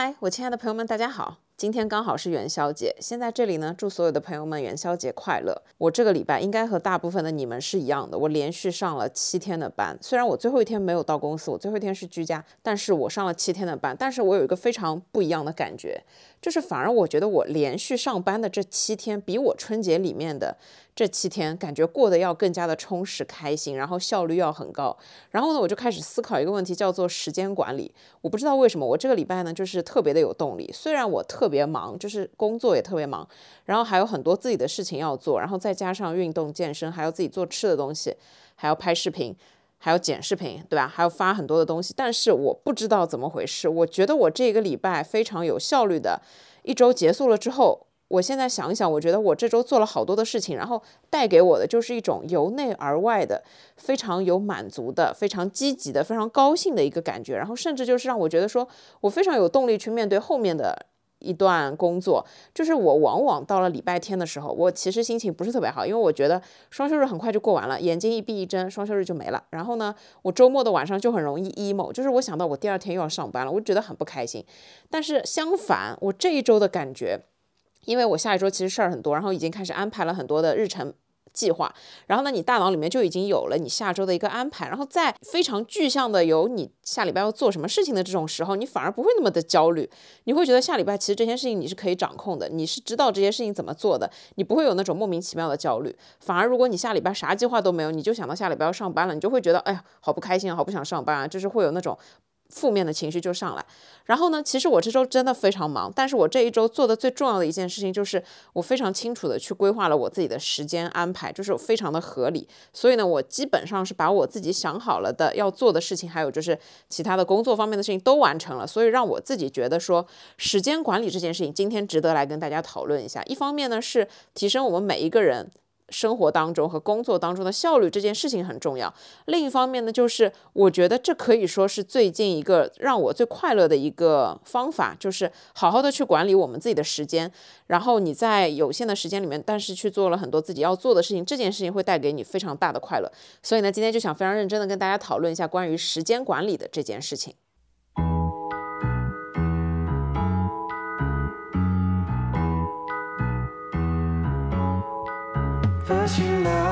嗨，我亲爱的朋友们，大家好！今天刚好是元宵节，先在这里呢，祝所有的朋友们元宵节快乐。我这个礼拜应该和大部分的你们是一样的，我连续上了七天的班。虽然我最后一天没有到公司，我最后一天是居家，但是我上了七天的班。但是我有一个非常不一样的感觉，就是反而我觉得我连续上班的这七天，比我春节里面的这七天感觉过得要更加的充实、开心，然后效率要很高。然后呢，我就开始思考一个问题，叫做时间管理。我不知道为什么我这个礼拜呢，就是特别的有动力。虽然我特别忙，就是工作也特别忙，然后还有很多自己的事情要做，然后再加上运动健身，还要自己做吃的东西，还要拍视频，还要剪视频，对吧？还要发很多的东西。但是我不知道怎么回事，我觉得我这个礼拜非常有效率的，一周结束了之后，我现在想一想，我觉得我这周做了好多的事情，然后带给我的就是一种由内而外的非常有满足的、非常积极的、非常高兴的一个感觉，然后甚至就是让我觉得说我非常有动力去面对后面的。一段工作，就是我往往到了礼拜天的时候，我其实心情不是特别好，因为我觉得双休日很快就过完了，眼睛一闭一睁，双休日就没了。然后呢，我周末的晚上就很容易 emo，就是我想到我第二天又要上班了，我就觉得很不开心。但是相反，我这一周的感觉，因为我下一周其实事儿很多，然后已经开始安排了很多的日程。计划，然后呢，你大脑里面就已经有了你下周的一个安排，然后在非常具象的有你下礼拜要做什么事情的这种时候，你反而不会那么的焦虑，你会觉得下礼拜其实这些事情你是可以掌控的，你是知道这些事情怎么做的，你不会有那种莫名其妙的焦虑，反而如果你下礼拜啥计划都没有，你就想到下礼拜要上班了，你就会觉得哎呀，好不开心啊，好不想上班啊，就是会有那种。负面的情绪就上来，然后呢，其实我这周真的非常忙，但是我这一周做的最重要的一件事情就是我非常清楚的去规划了我自己的时间安排，就是非常的合理。所以呢，我基本上是把我自己想好了的要做的事情，还有就是其他的工作方面的事情都完成了，所以让我自己觉得说时间管理这件事情今天值得来跟大家讨论一下。一方面呢是提升我们每一个人。生活当中和工作当中的效率这件事情很重要。另一方面呢，就是我觉得这可以说是最近一个让我最快乐的一个方法，就是好好的去管理我们自己的时间。然后你在有限的时间里面，但是去做了很多自己要做的事情，这件事情会带给你非常大的快乐。所以呢，今天就想非常认真的跟大家讨论一下关于时间管理的这件事情。可惜了。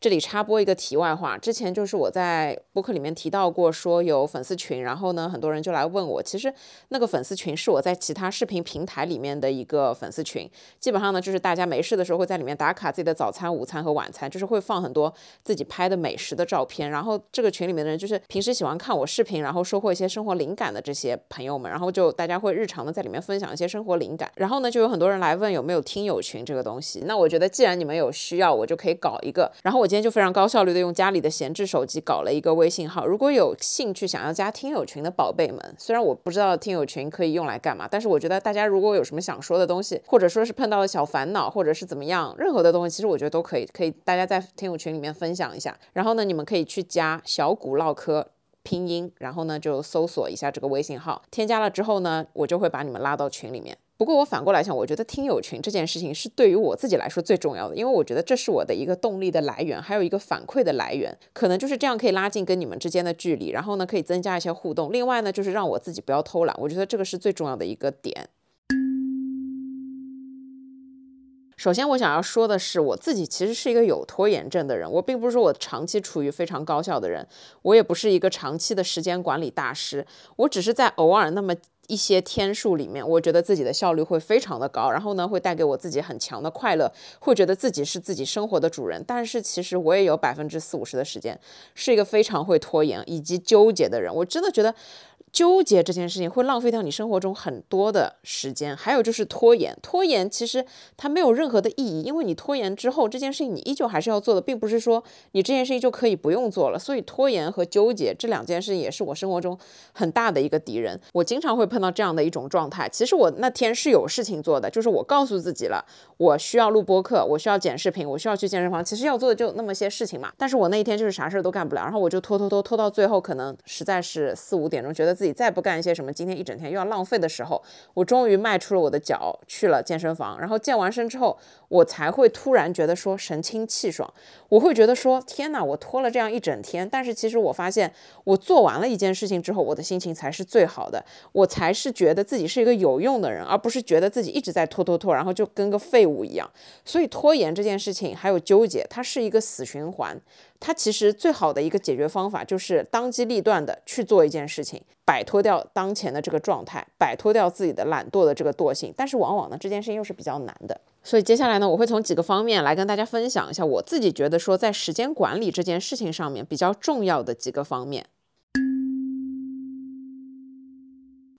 这里插播一个题外话，之前就是我在播客里面提到过，说有粉丝群，然后呢，很多人就来问我。其实那个粉丝群是我在其他视频平台里面的一个粉丝群，基本上呢，就是大家没事的时候会在里面打卡自己的早餐、午餐和晚餐，就是会放很多自己拍的美食的照片。然后这个群里面的人就是平时喜欢看我视频，然后收获一些生活灵感的这些朋友们。然后就大家会日常的在里面分享一些生活灵感。然后呢，就有很多人来问有没有听友群这个东西。那我觉得既然你们有需要，我就可以搞一个。然后我今天就非常高效率的用家里的闲置手机搞了一个微。信号，如果有兴趣想要加听友群的宝贝们，虽然我不知道听友群可以用来干嘛，但是我觉得大家如果有什么想说的东西，或者说是碰到了小烦恼，或者是怎么样，任何的东西，其实我觉得都可以，可以大家在听友群里面分享一下。然后呢，你们可以去加小谷唠嗑拼音，然后呢就搜索一下这个微信号，添加了之后呢，我就会把你们拉到群里面。不过我反过来想，我觉得听友群这件事情是对于我自己来说最重要的，因为我觉得这是我的一个动力的来源，还有一个反馈的来源，可能就是这样可以拉近跟你们之间的距离，然后呢可以增加一些互动。另外呢就是让我自己不要偷懒，我觉得这个是最重要的一个点。首先我想要说的是，我自己其实是一个有拖延症的人，我并不是说我长期处于非常高效的人，我也不是一个长期的时间管理大师，我只是在偶尔那么。一些天数里面，我觉得自己的效率会非常的高，然后呢，会带给我自己很强的快乐，会觉得自己是自己生活的主人。但是其实我也有百分之四五十的时间是一个非常会拖延以及纠结的人。我真的觉得。纠结这件事情会浪费掉你生活中很多的时间，还有就是拖延。拖延其实它没有任何的意义，因为你拖延之后，这件事情你依旧还是要做的，并不是说你这件事情就可以不用做了。所以拖延和纠结这两件事情也是我生活中很大的一个敌人。我经常会碰到这样的一种状态。其实我那天是有事情做的，就是我告诉自己了，我需要录播课，我需要剪视频，我需要去健身房。其实要做的就那么些事情嘛。但是我那一天就是啥事儿都干不了，然后我就拖拖拖拖到最后，可能实在是四五点钟，觉得自己。己再不干一些什么，今天一整天又要浪费的时候，我终于迈出了我的脚去了健身房。然后健完身之后，我才会突然觉得说神清气爽。我会觉得说天哪，我拖了这样一整天，但是其实我发现我做完了一件事情之后，我的心情才是最好的，我才是觉得自己是一个有用的人，而不是觉得自己一直在拖拖拖，然后就跟个废物一样。所以拖延这件事情还有纠结，它是一个死循环。它其实最好的一个解决方法就是当机立断的去做一件事情，摆脱掉当前的这个状态，摆脱掉自己的懒惰的这个惰性。但是往往呢，这件事情又是比较难的。所以接下来呢，我会从几个方面来跟大家分享一下我自己觉得说在时间管理这件事情上面比较重要的几个方面。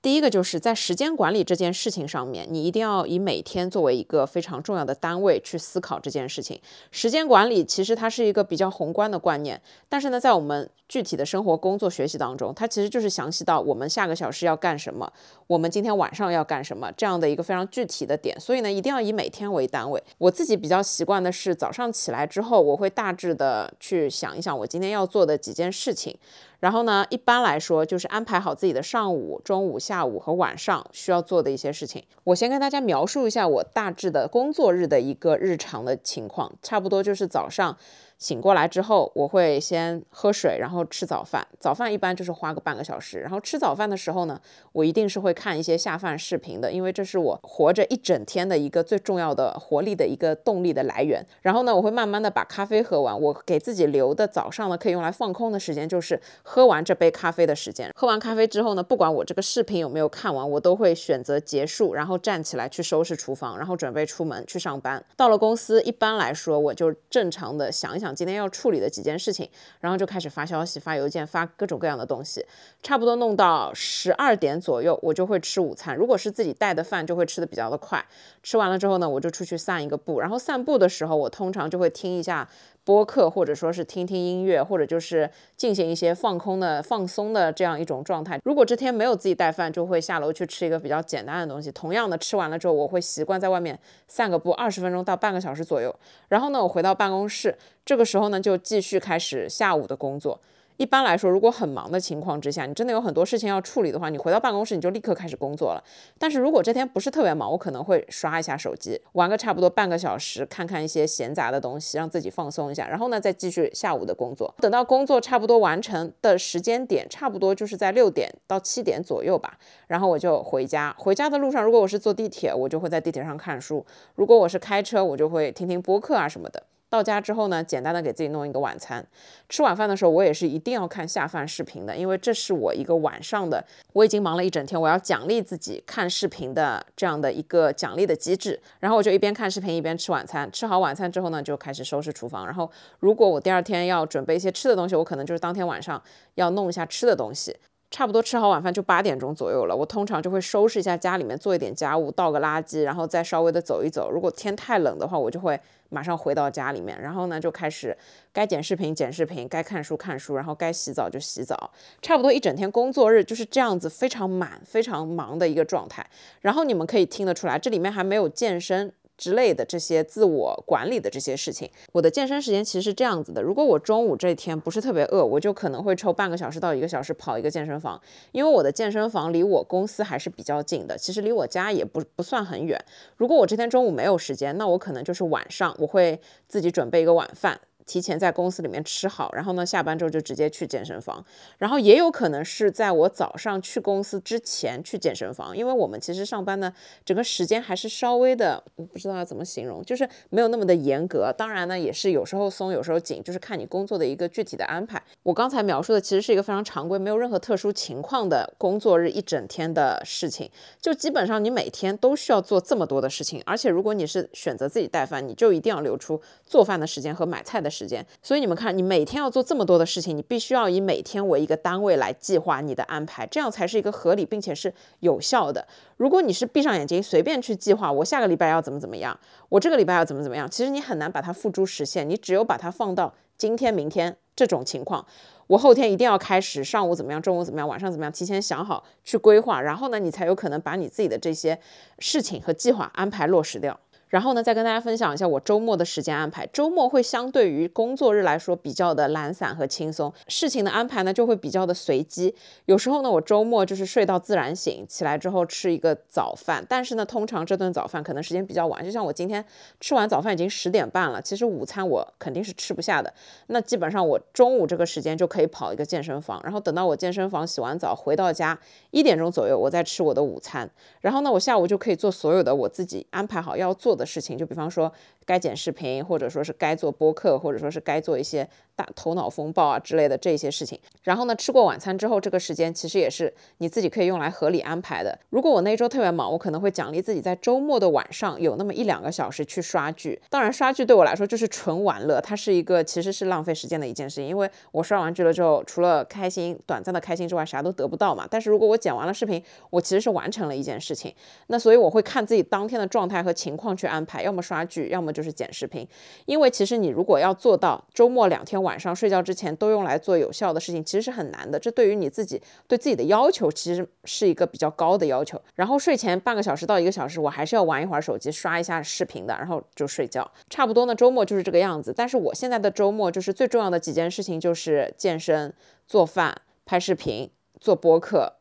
第一个就是在时间管理这件事情上面，你一定要以每天作为一个非常重要的单位去思考这件事情。时间管理其实它是一个比较宏观的观念，但是呢，在我们具体的生活、工作、学习当中，它其实就是详细到我们下个小时要干什么，我们今天晚上要干什么这样的一个非常具体的点。所以呢，一定要以每天为单位。我自己比较习惯的是早上起来之后，我会大致的去想一想我今天要做的几件事情。然后呢，一般来说就是安排好自己的上午、中午、下午和晚上需要做的一些事情。我先跟大家描述一下我大致的工作日的一个日常的情况，差不多就是早上。醒过来之后，我会先喝水，然后吃早饭。早饭一般就是花个半个小时。然后吃早饭的时候呢，我一定是会看一些下饭视频的，因为这是我活着一整天的一个最重要的活力的一个动力的来源。然后呢，我会慢慢的把咖啡喝完。我给自己留的早上呢，可以用来放空的时间，就是喝完这杯咖啡的时间。喝完咖啡之后呢，不管我这个视频有没有看完，我都会选择结束，然后站起来去收拾厨房，然后准备出门去上班。到了公司，一般来说，我就正常的想一想。今天要处理的几件事情，然后就开始发消息、发邮件、发各种各样的东西，差不多弄到十二点左右，我就会吃午餐。如果是自己带的饭，就会吃的比较的快。吃完了之后呢，我就出去散一个步。然后散步的时候，我通常就会听一下。播客，或者说是听听音乐，或者就是进行一些放空的、放松的这样一种状态。如果这天没有自己带饭，就会下楼去吃一个比较简单的东西。同样的，吃完了之后，我会习惯在外面散个步，二十分钟到半个小时左右。然后呢，我回到办公室，这个时候呢，就继续开始下午的工作。一般来说，如果很忙的情况之下，你真的有很多事情要处理的话，你回到办公室你就立刻开始工作了。但是如果这天不是特别忙，我可能会刷一下手机，玩个差不多半个小时，看看一些闲杂的东西，让自己放松一下。然后呢，再继续下午的工作。等到工作差不多完成的时间点，差不多就是在六点到七点左右吧。然后我就回家。回家的路上，如果我是坐地铁，我就会在地铁上看书；如果我是开车，我就会听听播客啊什么的。到家之后呢，简单的给自己弄一个晚餐。吃晚饭的时候，我也是一定要看下饭视频的，因为这是我一个晚上的，我已经忙了一整天，我要奖励自己看视频的这样的一个奖励的机制。然后我就一边看视频一边吃晚餐。吃好晚餐之后呢，就开始收拾厨房。然后如果我第二天要准备一些吃的东西，我可能就是当天晚上要弄一下吃的东西。差不多吃好晚饭就八点钟左右了，我通常就会收拾一下家里面，做一点家务，倒个垃圾，然后再稍微的走一走。如果天太冷的话，我就会马上回到家里面，然后呢就开始该剪视频剪视频，该看书看书，然后该洗澡就洗澡。差不多一整天工作日就是这样子，非常满、非常忙的一个状态。然后你们可以听得出来，这里面还没有健身。之类的这些自我管理的这些事情，我的健身时间其实是这样子的：如果我中午这一天不是特别饿，我就可能会抽半个小时到一个小时跑一个健身房，因为我的健身房离我公司还是比较近的，其实离我家也不不算很远。如果我这天中午没有时间，那我可能就是晚上，我会自己准备一个晚饭。提前在公司里面吃好，然后呢，下班之后就直接去健身房。然后也有可能是在我早上去公司之前去健身房，因为我们其实上班呢，整个时间还是稍微的，我不知道要怎么形容，就是没有那么的严格。当然呢，也是有时候松，有时候紧，就是看你工作的一个具体的安排。我刚才描述的其实是一个非常常规，没有任何特殊情况的工作日一整天的事情。就基本上你每天都需要做这么多的事情，而且如果你是选择自己带饭，你就一定要留出做饭的时间和买菜的时。时间，所以你们看，你每天要做这么多的事情，你必须要以每天为一个单位来计划你的安排，这样才是一个合理并且是有效的。如果你是闭上眼睛随便去计划，我下个礼拜要怎么怎么样，我这个礼拜要怎么怎么样，其实你很难把它付诸实现。你只有把它放到今天、明天这种情况，我后天一定要开始，上午怎么样，中午怎么样，晚上怎么样，提前想好去规划，然后呢，你才有可能把你自己的这些事情和计划安排落实掉。然后呢，再跟大家分享一下我周末的时间安排。周末会相对于工作日来说比较的懒散和轻松，事情的安排呢就会比较的随机。有时候呢，我周末就是睡到自然醒，起来之后吃一个早饭，但是呢，通常这顿早饭可能时间比较晚，就像我今天吃完早饭已经十点半了，其实午餐我肯定是吃不下的。那基本上我中午这个时间就可以跑一个健身房，然后等到我健身房洗完澡回到家一点钟左右，我再吃我的午餐，然后呢，我下午就可以做所有的我自己安排好要做的事情，就比方说该剪视频，或者说是该做播客，或者说是该做一些大头脑风暴啊之类的这些事情。然后呢，吃过晚餐之后，这个时间其实也是你自己可以用来合理安排的。如果我那一周特别忙，我可能会奖励自己在周末的晚上有那么一两个小时去刷剧。当然，刷剧对我来说就是纯玩乐，它是一个其实是浪费时间的一件事情，因为我刷完剧了之后，除了开心、短暂的开心之外，啥都得不到嘛。但是如果我剪完了视频，我其实是完成了一件事情。那所以我会看自己当天的状态和情况去安排，要么刷剧，要么就是剪视频。因为其实你如果要做到周末两天晚上睡觉之前都用来做有效的事情，其实是很难的。这对于你自己对自己的要求，其实是一个比较高的要求。然后睡前半个小时到一个小时，我还是要玩一会儿手机，刷一下视频的，然后就睡觉。差不多呢，周末就是这个样子。但是我现在的周末就是最重要的几件事情，就是健身、做饭、拍视频、做播客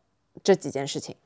这几件事情。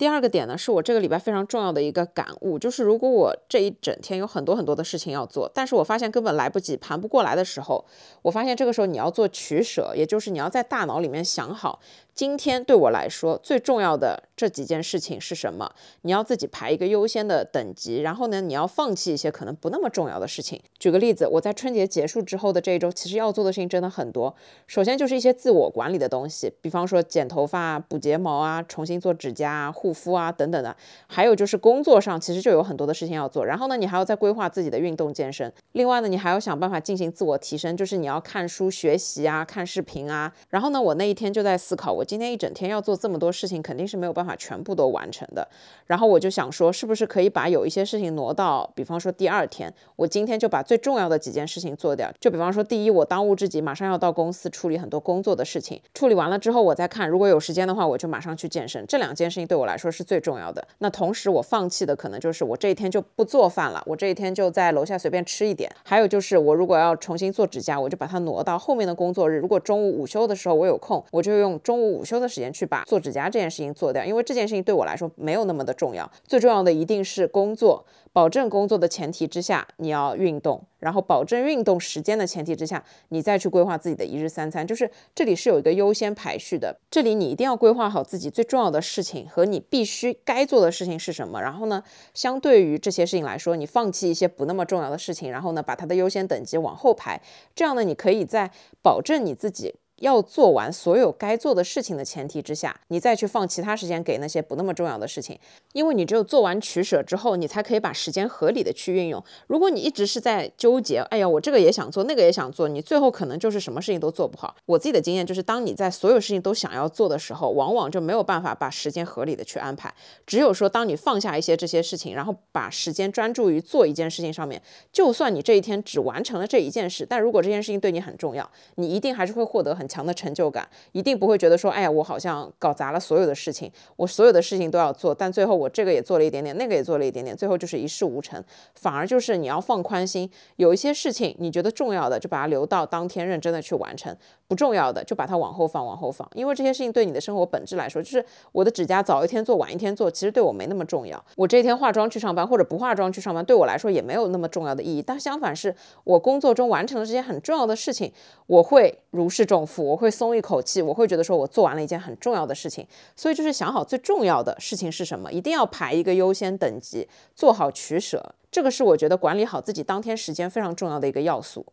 第二个点呢，是我这个礼拜非常重要的一个感悟，就是如果我这一整天有很多很多的事情要做，但是我发现根本来不及、盘不过来的时候，我发现这个时候你要做取舍，也就是你要在大脑里面想好。今天对我来说最重要的这几件事情是什么？你要自己排一个优先的等级，然后呢，你要放弃一些可能不那么重要的事情。举个例子，我在春节结束之后的这一周，其实要做的事情真的很多。首先就是一些自我管理的东西，比方说剪头发、补睫毛啊、重新做指甲啊、护肤啊等等的。还有就是工作上其实就有很多的事情要做。然后呢，你还要再规划自己的运动健身。另外呢，你还要想办法进行自我提升，就是你要看书学习啊、看视频啊。然后呢，我那一天就在思考，我。今天一整天要做这么多事情，肯定是没有办法全部都完成的。然后我就想说，是不是可以把有一些事情挪到，比方说第二天，我今天就把最重要的几件事情做掉。就比方说，第一，我当务之急马上要到公司处理很多工作的事情，处理完了之后，我再看，如果有时间的话，我就马上去健身。这两件事情对我来说是最重要的。那同时，我放弃的可能就是我这一天就不做饭了，我这一天就在楼下随便吃一点。还有就是，我如果要重新做指甲，我就把它挪到后面的工作日。如果中午午休的时候我有空，我就用中午。午休的时间去把做指甲这件事情做掉，因为这件事情对我来说没有那么的重要。最重要的一定是工作，保证工作的前提之下，你要运动，然后保证运动时间的前提之下，你再去规划自己的一日三餐。就是这里是有一个优先排序的，这里你一定要规划好自己最重要的事情和你必须该做的事情是什么。然后呢，相对于这些事情来说，你放弃一些不那么重要的事情，然后呢，把它的优先等级往后排。这样呢，你可以在保证你自己。要做完所有该做的事情的前提之下，你再去放其他时间给那些不那么重要的事情，因为你只有做完取舍之后，你才可以把时间合理的去运用。如果你一直是在纠结，哎呀，我这个也想做，那个也想做，你最后可能就是什么事情都做不好。我自己的经验就是，当你在所有事情都想要做的时候，往往就没有办法把时间合理的去安排。只有说，当你放下一些这些事情，然后把时间专注于做一件事情上面，就算你这一天只完成了这一件事，但如果这件事情对你很重要，你一定还是会获得很。强的成就感，一定不会觉得说，哎呀，我好像搞砸了所有的事情，我所有的事情都要做，但最后我这个也做了一点点，那个也做了一点点，最后就是一事无成。反而就是你要放宽心，有一些事情你觉得重要的，就把它留到当天认真的去完成；不重要的就把它往后放，往后放。因为这些事情对你的生活本质来说，就是我的指甲早一天做晚一天做，其实对我没那么重要。我这一天化妆去上班或者不化妆去上班，对我来说也没有那么重要的意义。但相反是我工作中完成了这些很重要的事情，我会如释重负。我会松一口气，我会觉得说我做完了一件很重要的事情，所以就是想好最重要的事情是什么，一定要排一个优先等级，做好取舍，这个是我觉得管理好自己当天时间非常重要的一个要素。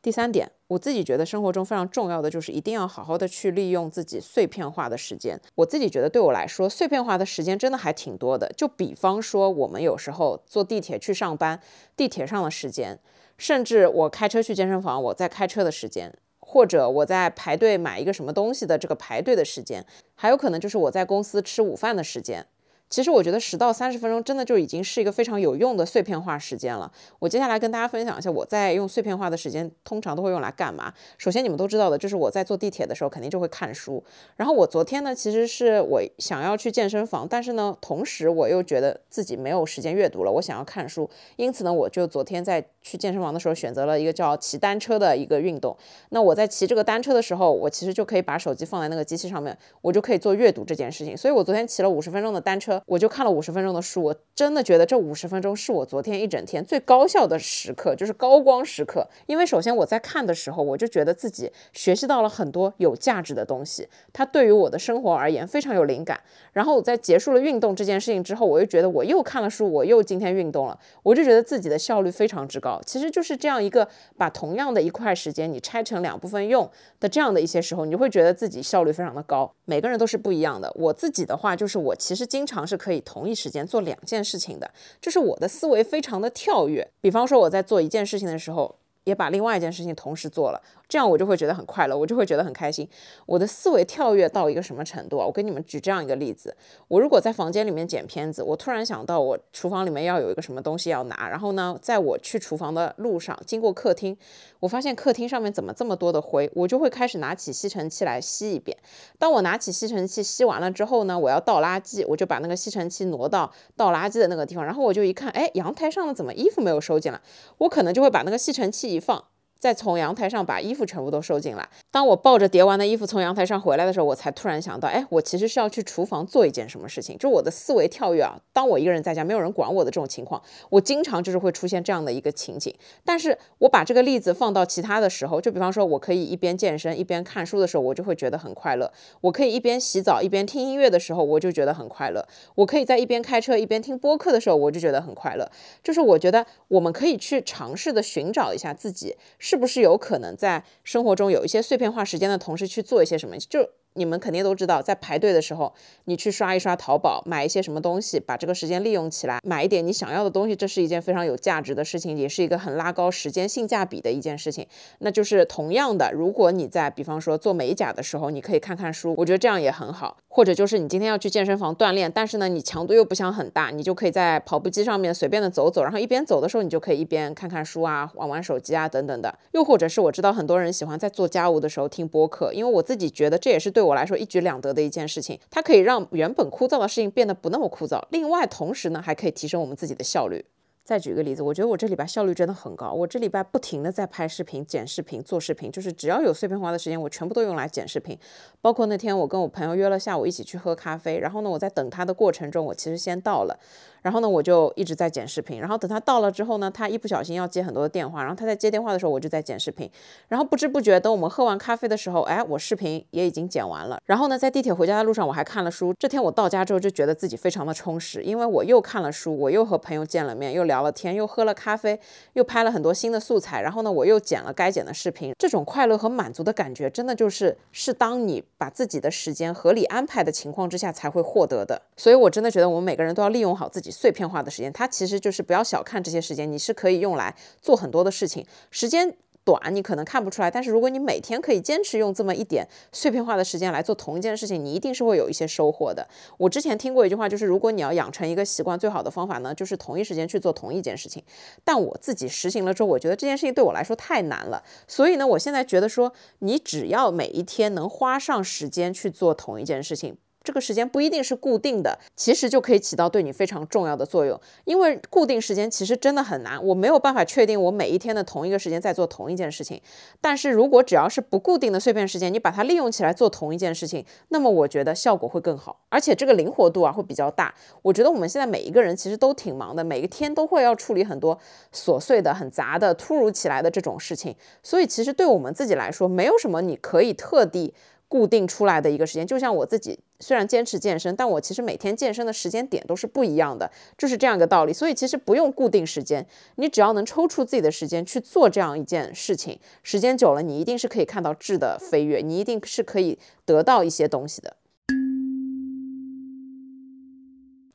第三点，我自己觉得生活中非常重要的就是一定要好好的去利用自己碎片化的时间。我自己觉得对我来说，碎片化的时间真的还挺多的。就比方说，我们有时候坐地铁去上班，地铁上的时间。甚至我开车去健身房，我在开车的时间，或者我在排队买一个什么东西的这个排队的时间，还有可能就是我在公司吃午饭的时间。其实我觉得十到三十分钟真的就已经是一个非常有用的碎片化时间了。我接下来跟大家分享一下我在用碎片化的时间通常都会用来干嘛。首先你们都知道的，就是我在坐地铁的时候肯定就会看书。然后我昨天呢，其实是我想要去健身房，但是呢，同时我又觉得自己没有时间阅读了，我想要看书，因此呢，我就昨天在去健身房的时候选择了一个叫骑单车的一个运动。那我在骑这个单车的时候，我其实就可以把手机放在那个机器上面，我就可以做阅读这件事情。所以我昨天骑了五十分钟的单车，我就看了五十分钟的书。我真的觉得这五十分钟是我昨天一整天最高效的时刻，就是高光时刻。因为首先我在看的时候，我就觉得自己学习到了很多有价值的东西，它对于我的生活而言非常有灵感。然后我在结束了运动这件事情之后，我又觉得我又看了书，我又今天运动了，我就觉得自己的效率非常之高。其实就是这样一个把同样的一块时间你拆成两部分用的这样的一些时候，你就会觉得自己效率非常的高。每个人都是不一样的。我自己的话就是我其实经常是可以同一时间做两件事情的，就是我的思维非常的跳跃。比方说我在做一件事情的时候，也把另外一件事情同时做了。这样我就会觉得很快乐，我就会觉得很开心。我的思维跳跃到一个什么程度啊？我跟你们举这样一个例子：我如果在房间里面剪片子，我突然想到我厨房里面要有一个什么东西要拿，然后呢，在我去厨房的路上经过客厅，我发现客厅上面怎么这么多的灰，我就会开始拿起吸尘器来吸一遍。当我拿起吸尘器吸完了之后呢，我要倒垃圾，我就把那个吸尘器挪到倒垃圾的那个地方，然后我就一看，哎，阳台上的怎么衣服没有收进来？我可能就会把那个吸尘器一放。再从阳台上把衣服全部都收进来。当我抱着叠完的衣服从阳台上回来的时候，我才突然想到，哎，我其实是要去厨房做一件什么事情。就我的思维跳跃啊，当我一个人在家，没有人管我的这种情况，我经常就是会出现这样的一个情景。但是我把这个例子放到其他的时候，就比方说，我可以一边健身一边看书的时候，我就会觉得很快乐。我可以一边洗澡一边听音乐的时候，我就觉得很快乐。我可以在一边开车一边听播客的时候，我就觉得很快乐。就是我觉得我们可以去尝试的寻找一下自己是不是有可能。在生活中有一些碎片化时间的同时去做一些什么，就。你们肯定都知道，在排队的时候，你去刷一刷淘宝，买一些什么东西，把这个时间利用起来，买一点你想要的东西，这是一件非常有价值的事情，也是一个很拉高时间性价比的一件事情。那就是同样的，如果你在比方说做美甲的时候，你可以看看书，我觉得这样也很好。或者就是你今天要去健身房锻炼，但是呢，你强度又不想很大，你就可以在跑步机上面随便的走走，然后一边走的时候，你就可以一边看看书啊，玩玩手机啊等等的。又或者是我知道很多人喜欢在做家务的时候听播客，因为我自己觉得这也是对我我来说一举两得。的一件事情，它可以让原本枯燥的事情变得不那么枯燥。另外，同时呢，还可以提升我们自己的效率。再举个例子，我觉得我这礼拜效率真的很高。我这礼拜不停的在拍视频、剪视频、做视频，就是只要有碎片化的时间，我全部都用来剪视频。包括那天我跟我朋友约了下午一起去喝咖啡，然后呢，我在等他的过程中，我其实先到了。然后呢，我就一直在剪视频。然后等他到了之后呢，他一不小心要接很多的电话。然后他在接电话的时候，我就在剪视频。然后不知不觉，等我们喝完咖啡的时候，哎，我视频也已经剪完了。然后呢，在地铁回家的路上，我还看了书。这天我到家之后，就觉得自己非常的充实，因为我又看了书，我又和朋友见了面，又聊了天，又喝了咖啡，又拍了很多新的素材。然后呢，我又剪了该剪的视频。这种快乐和满足的感觉，真的就是是当你把自己的时间合理安排的情况之下才会获得的。所以我真的觉得我们每个人都要利用好自己碎片化的时间。它其实就是不要小看这些时间，你是可以用来做很多的事情。时间短，你可能看不出来，但是如果你每天可以坚持用这么一点碎片化的时间来做同一件事情，你一定是会有一些收获的。我之前听过一句话，就是如果你要养成一个习惯，最好的方法呢，就是同一时间去做同一件事情。但我自己实行了之后，我觉得这件事情对我来说太难了，所以呢，我现在觉得说，你只要每一天能花上时间去做同一件事情。这个时间不一定是固定的，其实就可以起到对你非常重要的作用。因为固定时间其实真的很难，我没有办法确定我每一天的同一个时间在做同一件事情。但是如果只要是不固定的碎片时间，你把它利用起来做同一件事情，那么我觉得效果会更好，而且这个灵活度啊会比较大。我觉得我们现在每一个人其实都挺忙的，每一天都会要处理很多琐碎的、很杂的、突如其来的这种事情，所以其实对我们自己来说，没有什么你可以特地。固定出来的一个时间，就像我自己虽然坚持健身，但我其实每天健身的时间点都是不一样的，就是这样一个道理。所以其实不用固定时间，你只要能抽出自己的时间去做这样一件事情，时间久了，你一定是可以看到质的飞跃，你一定是可以得到一些东西的。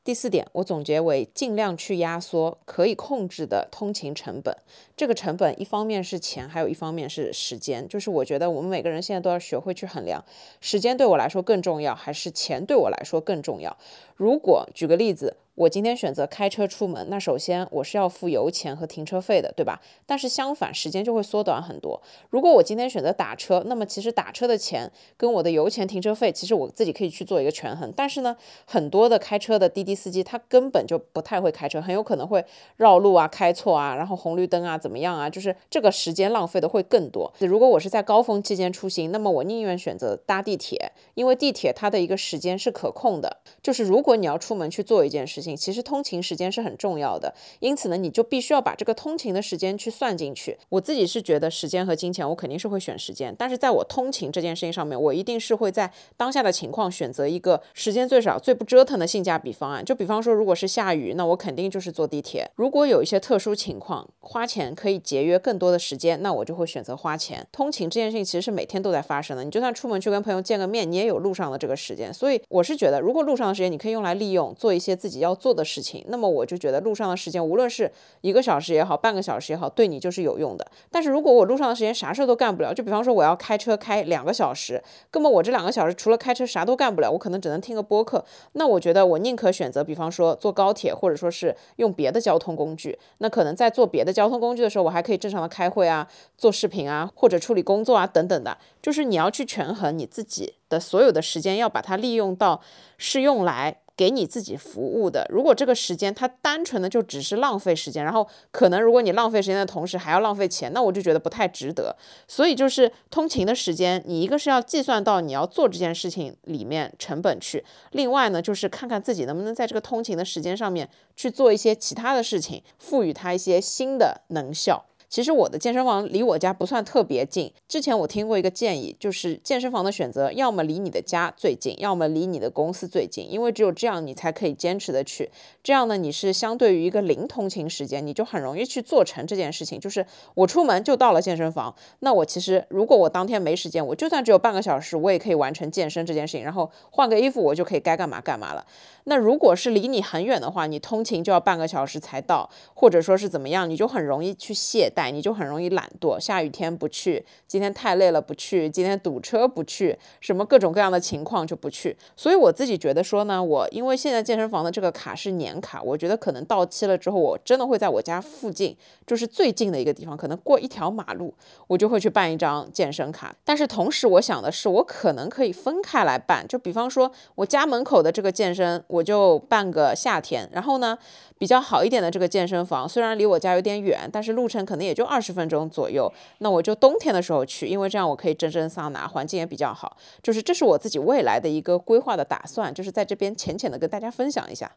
第四点，我总结为尽量去压缩可以控制的通勤成本。这个成本一方面是钱，还有一方面是时间。就是我觉得我们每个人现在都要学会去衡量，时间对我来说更重要，还是钱对我来说更重要。如果举个例子。我今天选择开车出门，那首先我是要付油钱和停车费的，对吧？但是相反，时间就会缩短很多。如果我今天选择打车，那么其实打车的钱跟我的油钱、停车费，其实我自己可以去做一个权衡。但是呢，很多的开车的滴滴司机他根本就不太会开车，很有可能会绕路啊、开错啊，然后红绿灯啊怎么样啊，就是这个时间浪费的会更多。如果我是在高峰期间出行，那么我宁愿选择搭地铁，因为地铁它的一个时间是可控的。就是如果你要出门去做一件事情，其实通勤时间是很重要的，因此呢，你就必须要把这个通勤的时间去算进去。我自己是觉得时间和金钱，我肯定是会选时间，但是在我通勤这件事情上面，我一定是会在当下的情况选择一个时间最少、最不折腾的性价比方案。就比方说，如果是下雨，那我肯定就是坐地铁；如果有一些特殊情况，花钱可以节约更多的时间，那我就会选择花钱。通勤这件事情其实是每天都在发生的，你就算出门去跟朋友见个面，你也有路上的这个时间。所以我是觉得，如果路上的时间你可以用来利用做一些自己要做的。事情，那么我就觉得路上的时间，无论是一个小时也好，半个小时也好，对你就是有用的。但是如果我路上的时间啥事都干不了，就比方说我要开车开两个小时，根本我这两个小时除了开车啥都干不了，我可能只能听个播客。那我觉得我宁可选择，比方说坐高铁，或者说是用别的交通工具。那可能在做别的交通工具的时候，我还可以正常的开会啊，做视频啊，或者处理工作啊等等的。就是你要去权衡你自己的所有的时间，要把它利用到是用来。给你自己服务的，如果这个时间它单纯的就只是浪费时间，然后可能如果你浪费时间的同时还要浪费钱，那我就觉得不太值得。所以就是通勤的时间，你一个是要计算到你要做这件事情里面成本去，另外呢就是看看自己能不能在这个通勤的时间上面去做一些其他的事情，赋予它一些新的能效。其实我的健身房离我家不算特别近。之前我听过一个建议，就是健身房的选择要么离你的家最近，要么离你的公司最近，因为只有这样你才可以坚持的去。这样呢，你是相对于一个零通勤时间，你就很容易去做成这件事情。就是我出门就到了健身房，那我其实如果我当天没时间，我就算只有半个小时，我也可以完成健身这件事情，然后换个衣服，我就可以该干嘛干嘛了。那如果是离你很远的话，你通勤就要半个小时才到，或者说是怎么样，你就很容易去懈怠。你就很容易懒惰，下雨天不去，今天太累了不去，今天堵车不去，什么各种各样的情况就不去。所以我自己觉得说呢，我因为现在健身房的这个卡是年卡，我觉得可能到期了之后，我真的会在我家附近，就是最近的一个地方，可能过一条马路，我就会去办一张健身卡。但是同时我想的是，我可能可以分开来办，就比方说我家门口的这个健身，我就办个夏天，然后呢。比较好一点的这个健身房，虽然离我家有点远，但是路程可能也就二十分钟左右。那我就冬天的时候去，因为这样我可以蒸蒸桑拿，环境也比较好。就是这是我自己未来的一个规划的打算，就是在这边浅浅的跟大家分享一下。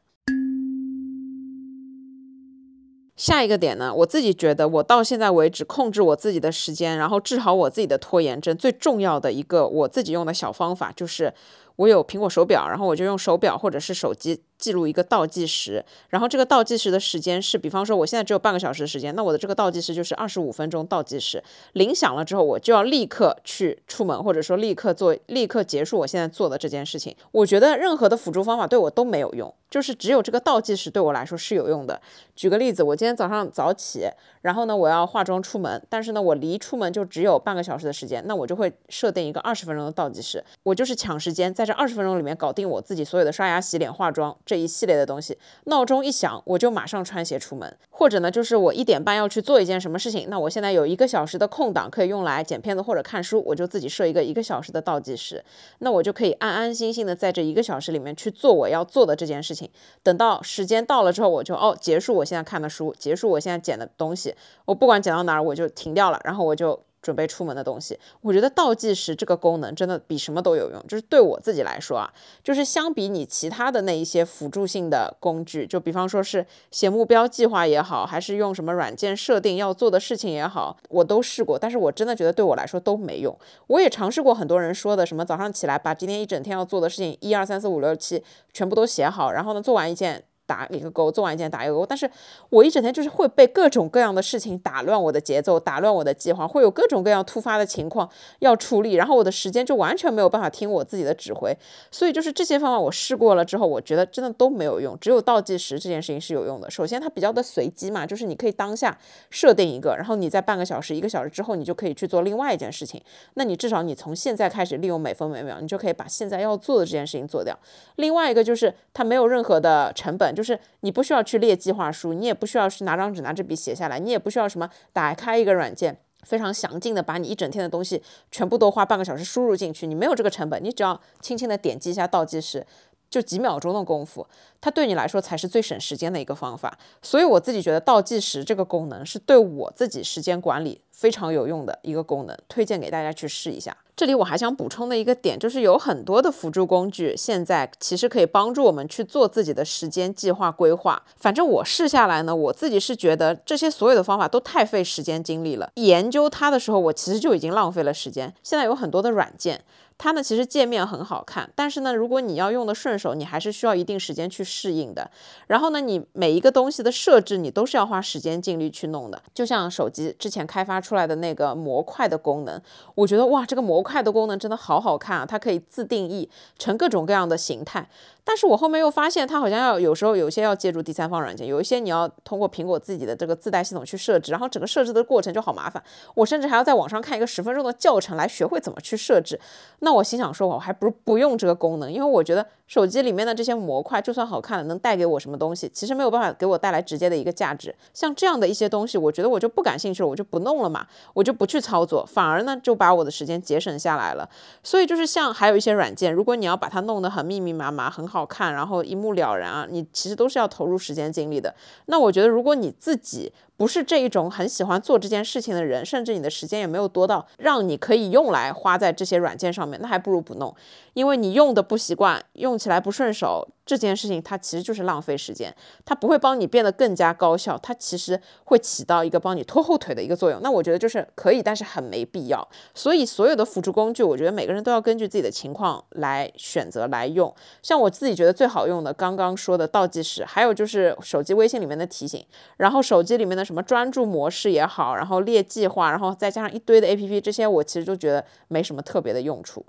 下一个点呢，我自己觉得我到现在为止控制我自己的时间，然后治好我自己的拖延症，最重要的一个我自己用的小方法就是我有苹果手表，然后我就用手表或者是手机。记录一个倒计时，然后这个倒计时的时间是，比方说我现在只有半个小时的时间，那我的这个倒计时就是二十五分钟倒计时。铃响了之后，我就要立刻去出门，或者说立刻做，立刻结束我现在做的这件事情。我觉得任何的辅助方法对我都没有用，就是只有这个倒计时对我来说是有用的。举个例子，我今天早上早起，然后呢我要化妆出门，但是呢我离出门就只有半个小时的时间，那我就会设定一个二十分钟的倒计时，我就是抢时间，在这二十分钟里面搞定我自己所有的刷牙、洗脸、化妆。这一系列的东西，闹钟一响，我就马上穿鞋出门。或者呢，就是我一点半要去做一件什么事情，那我现在有一个小时的空档可以用来剪片子或者看书，我就自己设一个一个小时的倒计时，那我就可以安安心心的在这一个小时里面去做我要做的这件事情。等到时间到了之后，我就哦结束我现在看的书，结束我现在剪的东西，我不管剪到哪儿，我就停掉了，然后我就。准备出门的东西，我觉得倒计时这个功能真的比什么都有用。就是对我自己来说啊，就是相比你其他的那一些辅助性的工具，就比方说是写目标计划也好，还是用什么软件设定要做的事情也好，我都试过。但是我真的觉得对我来说都没用。我也尝试过很多人说的什么早上起来把今天一整天要做的事情一二三四五六七全部都写好，然后呢做完一件。打一个勾，做完一件打一个勾。但是我一整天就是会被各种各样的事情打乱我的节奏，打乱我的计划，会有各种各样突发的情况要处理，然后我的时间就完全没有办法听我自己的指挥。所以就是这些方法我试过了之后，我觉得真的都没有用，只有倒计时这件事情是有用的。首先它比较的随机嘛，就是你可以当下设定一个，然后你在半个小时、一个小时之后，你就可以去做另外一件事情。那你至少你从现在开始利用每分每秒，你就可以把现在要做的这件事情做掉。另外一个就是它没有任何的成本，就是你不需要去列计划书，你也不需要去拿张纸拿支笔写下来，你也不需要什么打开一个软件，非常详尽的把你一整天的东西全部都花半个小时输入进去，你没有这个成本，你只要轻轻的点击一下倒计时。就几秒钟的功夫，它对你来说才是最省时间的一个方法。所以我自己觉得倒计时这个功能是对我自己时间管理非常有用的一个功能，推荐给大家去试一下。这里我还想补充的一个点就是，有很多的辅助工具现在其实可以帮助我们去做自己的时间计划规划。反正我试下来呢，我自己是觉得这些所有的方法都太费时间精力了。研究它的时候，我其实就已经浪费了时间。现在有很多的软件。它呢，其实界面很好看，但是呢，如果你要用的顺手，你还是需要一定时间去适应的。然后呢，你每一个东西的设置，你都是要花时间精力去弄的。就像手机之前开发出来的那个模块的功能，我觉得哇，这个模块的功能真的好好看啊！它可以自定义成各种各样的形态。但是我后面又发现，它好像要有时候有些要借助第三方软件，有一些你要通过苹果自己的这个自带系统去设置，然后整个设置的过程就好麻烦。我甚至还要在网上看一个十分钟的教程来学会怎么去设置。那我心想说，我还不如不用这个功能，因为我觉得手机里面的这些模块就算好看了，能带给我什么东西，其实没有办法给我带来直接的一个价值。像这样的一些东西，我觉得我就不感兴趣了，我就不弄了嘛，我就不去操作，反而呢就把我的时间节省下来了。所以就是像还有一些软件，如果你要把它弄得很密密麻麻、很好看，然后一目了然啊，你其实都是要投入时间精力的。那我觉得如果你自己，不是这一种很喜欢做这件事情的人，甚至你的时间也没有多到让你可以用来花在这些软件上面，那还不如不弄，因为你用的不习惯，用起来不顺手，这件事情它其实就是浪费时间，它不会帮你变得更加高效，它其实会起到一个帮你拖后腿的一个作用。那我觉得就是可以，但是很没必要。所以所有的辅助工具，我觉得每个人都要根据自己的情况来选择来用。像我自己觉得最好用的，刚刚说的倒计时，还有就是手机微信里面的提醒，然后手机里面的。什么专注模式也好，然后列计划，然后再加上一堆的 A P P，这些我其实都觉得没什么特别的用处。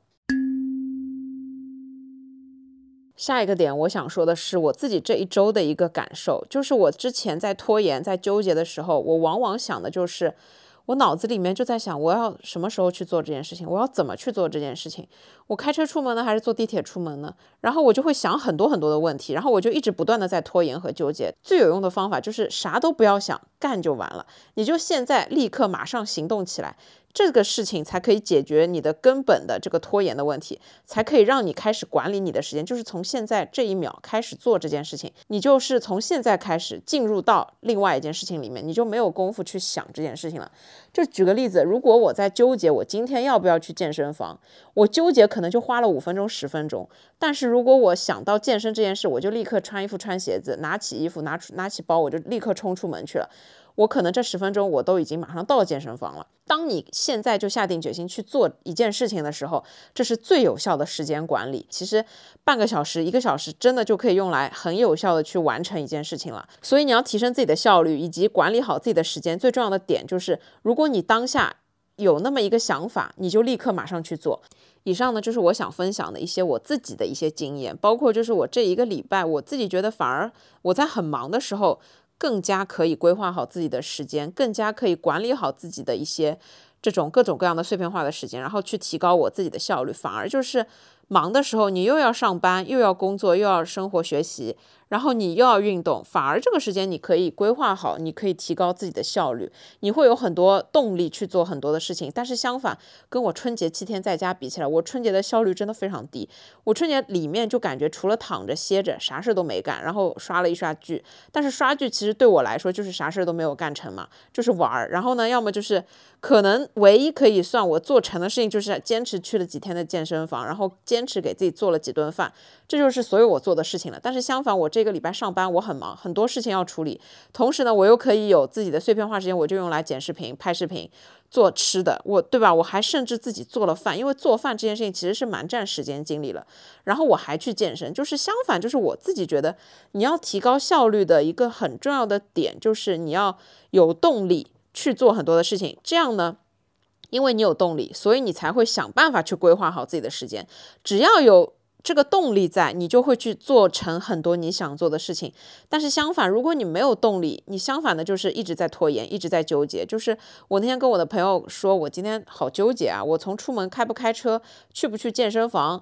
下一个点，我想说的是我自己这一周的一个感受，就是我之前在拖延、在纠结的时候，我往往想的就是。我脑子里面就在想，我要什么时候去做这件事情？我要怎么去做这件事情？我开车出门呢，还是坐地铁出门呢？然后我就会想很多很多的问题，然后我就一直不断的在拖延和纠结。最有用的方法就是啥都不要想，干就完了。你就现在立刻马上行动起来。这个事情才可以解决你的根本的这个拖延的问题，才可以让你开始管理你的时间。就是从现在这一秒开始做这件事情，你就是从现在开始进入到另外一件事情里面，你就没有功夫去想这件事情了。就举个例子，如果我在纠结我今天要不要去健身房，我纠结可可能就花了五分钟十分钟。但是如果我想到健身这件事，我就立刻穿衣服穿鞋子，拿起衣服拿出拿起包，我就立刻冲出门去了。我可能这十分钟我都已经马上到健身房了。当你现在就下定决心去做一件事情的时候，这是最有效的时间管理。其实半个小时、一个小时真的就可以用来很有效的去完成一件事情了。所以你要提升自己的效率以及管理好自己的时间，最重要的点就是，如果你当下有那么一个想法，你就立刻马上去做。以上呢就是我想分享的一些我自己的一些经验，包括就是我这一个礼拜，我自己觉得反而我在很忙的时候。更加可以规划好自己的时间，更加可以管理好自己的一些这种各种各样的碎片化的时间，然后去提高我自己的效率，反而就是。忙的时候，你又要上班，又要工作，又要生活学习，然后你又要运动，反而这个时间你可以规划好，你可以提高自己的效率，你会有很多动力去做很多的事情。但是相反，跟我春节七天在家比起来，我春节的效率真的非常低。我春节里面就感觉除了躺着歇着，啥事都没干，然后刷了一刷剧。但是刷剧其实对我来说就是啥事都没有干成嘛，就是玩儿。然后呢，要么就是可能能唯一可以算我做成的事情，就是坚持去了几天的健身房，然后坚持给自己做了几顿饭，这就是所有我做的事情了。但是相反，我这个礼拜上班我很忙，很多事情要处理，同时呢，我又可以有自己的碎片化时间，我就用来剪视频、拍视频。做吃的，我对吧？我还甚至自己做了饭，因为做饭这件事情其实是蛮占时间精力了。然后我还去健身，就是相反，就是我自己觉得你要提高效率的一个很重要的点，就是你要有动力去做很多的事情。这样呢，因为你有动力，所以你才会想办法去规划好自己的时间。只要有。这个动力在，你就会去做成很多你想做的事情。但是相反，如果你没有动力，你相反的就是一直在拖延，一直在纠结。就是我那天跟我的朋友说，我今天好纠结啊，我从出门开不开车，去不去健身房。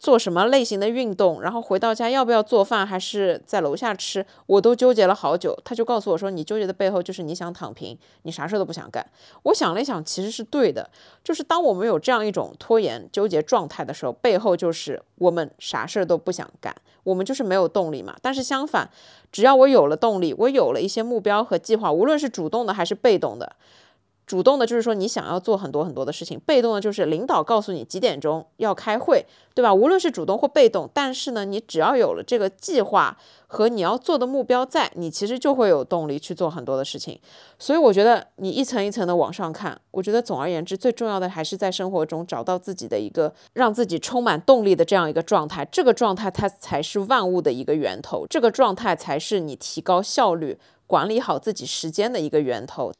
做什么类型的运动，然后回到家要不要做饭，还是在楼下吃，我都纠结了好久。他就告诉我说，你纠结的背后就是你想躺平，你啥事都不想干。我想了一想，其实是对的。就是当我们有这样一种拖延、纠结状态的时候，背后就是我们啥事都不想干，我们就是没有动力嘛。但是相反，只要我有了动力，我有了一些目标和计划，无论是主动的还是被动的。主动的就是说你想要做很多很多的事情，被动的就是领导告诉你几点钟要开会，对吧？无论是主动或被动，但是呢，你只要有了这个计划和你要做的目标在，你其实就会有动力去做很多的事情。所以我觉得你一层一层的往上看，我觉得总而言之，最重要的还是在生活中找到自己的一个让自己充满动力的这样一个状态，这个状态它才是万物的一个源头，这个状态才是你提高效率、管理好自己时间的一个源头。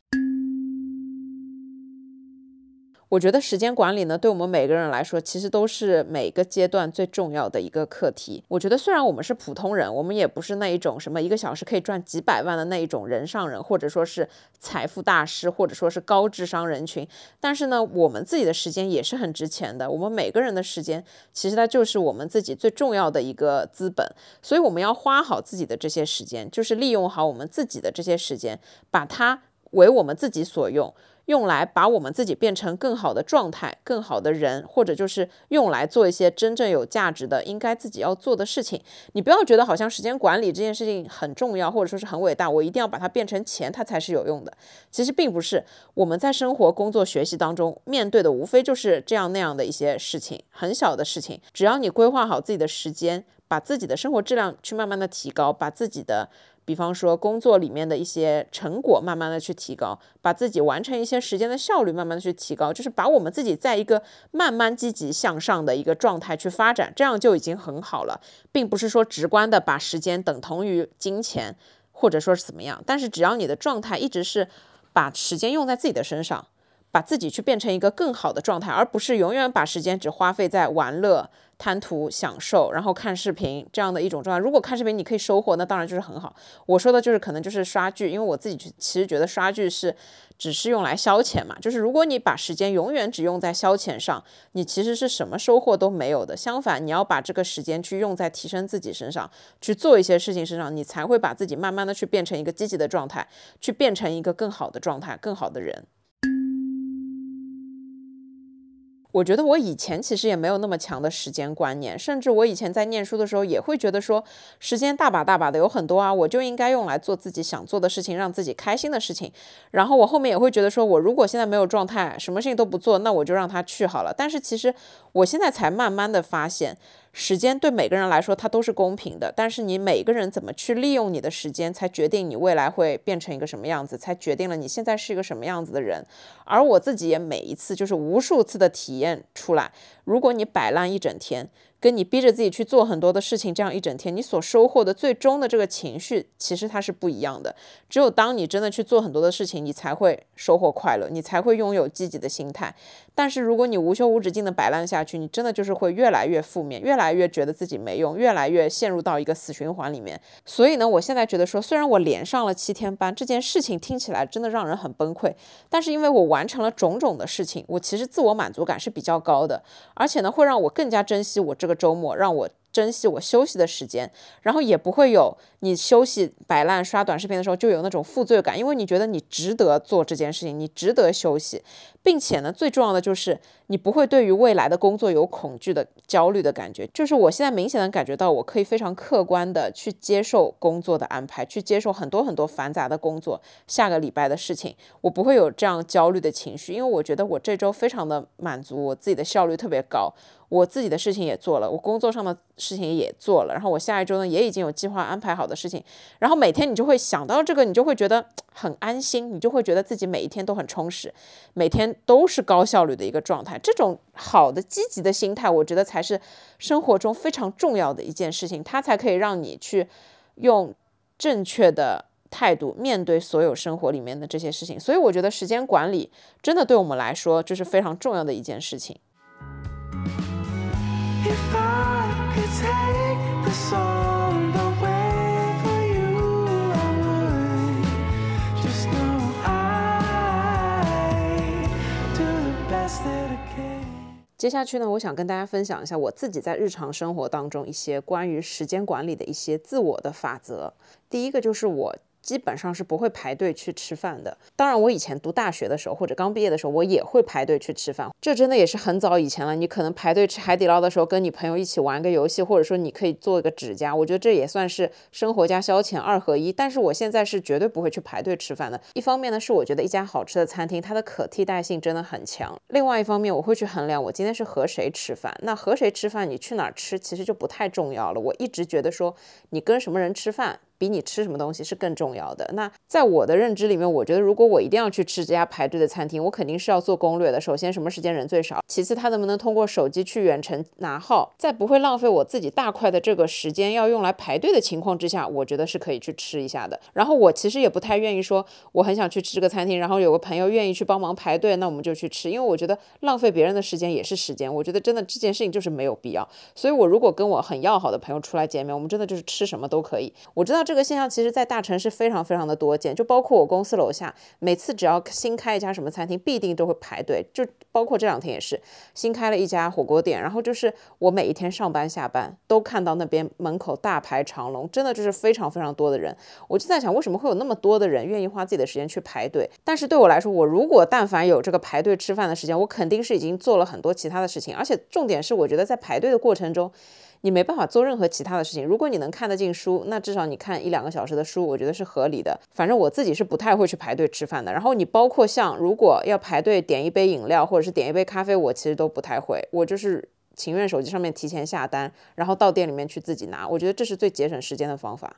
我觉得时间管理呢，对我们每个人来说，其实都是每个阶段最重要的一个课题。我觉得虽然我们是普通人，我们也不是那一种什么一个小时可以赚几百万的那一种人上人，或者说是财富大师，或者说是高智商人群，但是呢，我们自己的时间也是很值钱的。我们每个人的时间，其实它就是我们自己最重要的一个资本，所以我们要花好自己的这些时间，就是利用好我们自己的这些时间，把它为我们自己所用。用来把我们自己变成更好的状态、更好的人，或者就是用来做一些真正有价值的、应该自己要做的事情。你不要觉得好像时间管理这件事情很重要，或者说是很伟大，我一定要把它变成钱，它才是有用的。其实并不是。我们在生活、工作、学习当中面对的，无非就是这样那样的一些事情，很小的事情。只要你规划好自己的时间，把自己的生活质量去慢慢的提高，把自己的。比方说，工作里面的一些成果，慢慢的去提高，把自己完成一些时间的效率，慢慢的去提高，就是把我们自己在一个慢慢积极向上的一个状态去发展，这样就已经很好了，并不是说直观的把时间等同于金钱，或者说是怎么样。但是只要你的状态一直是把时间用在自己的身上，把自己去变成一个更好的状态，而不是永远把时间只花费在玩乐。贪图享受，然后看视频这样的一种状态。如果看视频你可以收获，那当然就是很好。我说的就是可能就是刷剧，因为我自己其实觉得刷剧是只是用来消遣嘛。就是如果你把时间永远只用在消遣上，你其实是什么收获都没有的。相反，你要把这个时间去用在提升自己身上，去做一些事情身上，你才会把自己慢慢的去变成一个积极的状态，去变成一个更好的状态，更好的人。我觉得我以前其实也没有那么强的时间观念，甚至我以前在念书的时候也会觉得说，时间大把大把的有很多啊，我就应该用来做自己想做的事情，让自己开心的事情。然后我后面也会觉得说，我如果现在没有状态，什么事情都不做，那我就让他去好了。但是其实我现在才慢慢的发现。时间对每个人来说，它都是公平的。但是你每个人怎么去利用你的时间，才决定你未来会变成一个什么样子，才决定了你现在是一个什么样子的人。而我自己也每一次就是无数次的体验出来，如果你摆烂一整天。跟你逼着自己去做很多的事情，这样一整天，你所收获的最终的这个情绪，其实它是不一样的。只有当你真的去做很多的事情，你才会收获快乐，你才会拥有积极的心态。但是如果你无休无止境的摆烂下去，你真的就是会越来越负面，越来越觉得自己没用，越来越陷入到一个死循环里面。所以呢，我现在觉得说，虽然我连上了七天班，这件事情听起来真的让人很崩溃，但是因为我完成了种种的事情，我其实自我满足感是比较高的，而且呢，会让我更加珍惜我这。个周末让我珍惜我休息的时间，然后也不会有你休息摆烂刷短视频的时候就有那种负罪感，因为你觉得你值得做这件事情，你值得休息，并且呢，最重要的就是你不会对于未来的工作有恐惧的焦虑的感觉。就是我现在明显的感觉到，我可以非常客观的去接受工作的安排，去接受很多很多繁杂的工作，下个礼拜的事情，我不会有这样焦虑的情绪，因为我觉得我这周非常的满足，我自己的效率特别高。我自己的事情也做了，我工作上的事情也做了，然后我下一周呢也已经有计划安排好的事情，然后每天你就会想到这个，你就会觉得很安心，你就会觉得自己每一天都很充实，每天都是高效率的一个状态。这种好的积极的心态，我觉得才是生活中非常重要的一件事情，它才可以让你去用正确的态度面对所有生活里面的这些事情。所以我觉得时间管理真的对我们来说就是非常重要的一件事情。接下去呢，我想跟大家分享一下我自己在日常生活当中一些关于时间管理的一些自我的法则。第一个就是我。基本上是不会排队去吃饭的。当然，我以前读大学的时候或者刚毕业的时候，我也会排队去吃饭。这真的也是很早以前了。你可能排队吃海底捞的时候，跟你朋友一起玩个游戏，或者说你可以做一个指甲。我觉得这也算是生活加消遣二合一。但是我现在是绝对不会去排队吃饭的。一方面呢，是我觉得一家好吃的餐厅它的可替代性真的很强。另外一方面，我会去衡量我今天是和谁吃饭。那和谁吃饭，你去哪儿吃其实就不太重要了。我一直觉得说，你跟什么人吃饭。比你吃什么东西是更重要的。那在我的认知里面，我觉得如果我一定要去吃这家排队的餐厅，我肯定是要做攻略的。首先，什么时间人最少？其次，他能不能通过手机去远程拿号？在不会浪费我自己大块的这个时间要用来排队的情况之下，我觉得是可以去吃一下的。然后我其实也不太愿意说我很想去吃这个餐厅，然后有个朋友愿意去帮忙排队，那我们就去吃。因为我觉得浪费别人的时间也是时间。我觉得真的这件事情就是没有必要。所以我如果跟我很要好的朋友出来见面，我们真的就是吃什么都可以。我知道。这个现象其实，在大城市非常非常的多见，就包括我公司楼下，每次只要新开一家什么餐厅，必定都会排队。就包括这两天也是新开了一家火锅店，然后就是我每一天上班下班都看到那边门口大排长龙，真的就是非常非常多的人。我就在想，为什么会有那么多的人愿意花自己的时间去排队？但是对我来说，我如果但凡有这个排队吃饭的时间，我肯定是已经做了很多其他的事情，而且重点是，我觉得在排队的过程中。你没办法做任何其他的事情。如果你能看得进书，那至少你看一两个小时的书，我觉得是合理的。反正我自己是不太会去排队吃饭的。然后你包括像如果要排队点一杯饮料或者是点一杯咖啡，我其实都不太会。我就是情愿手机上面提前下单，然后到店里面去自己拿。我觉得这是最节省时间的方法。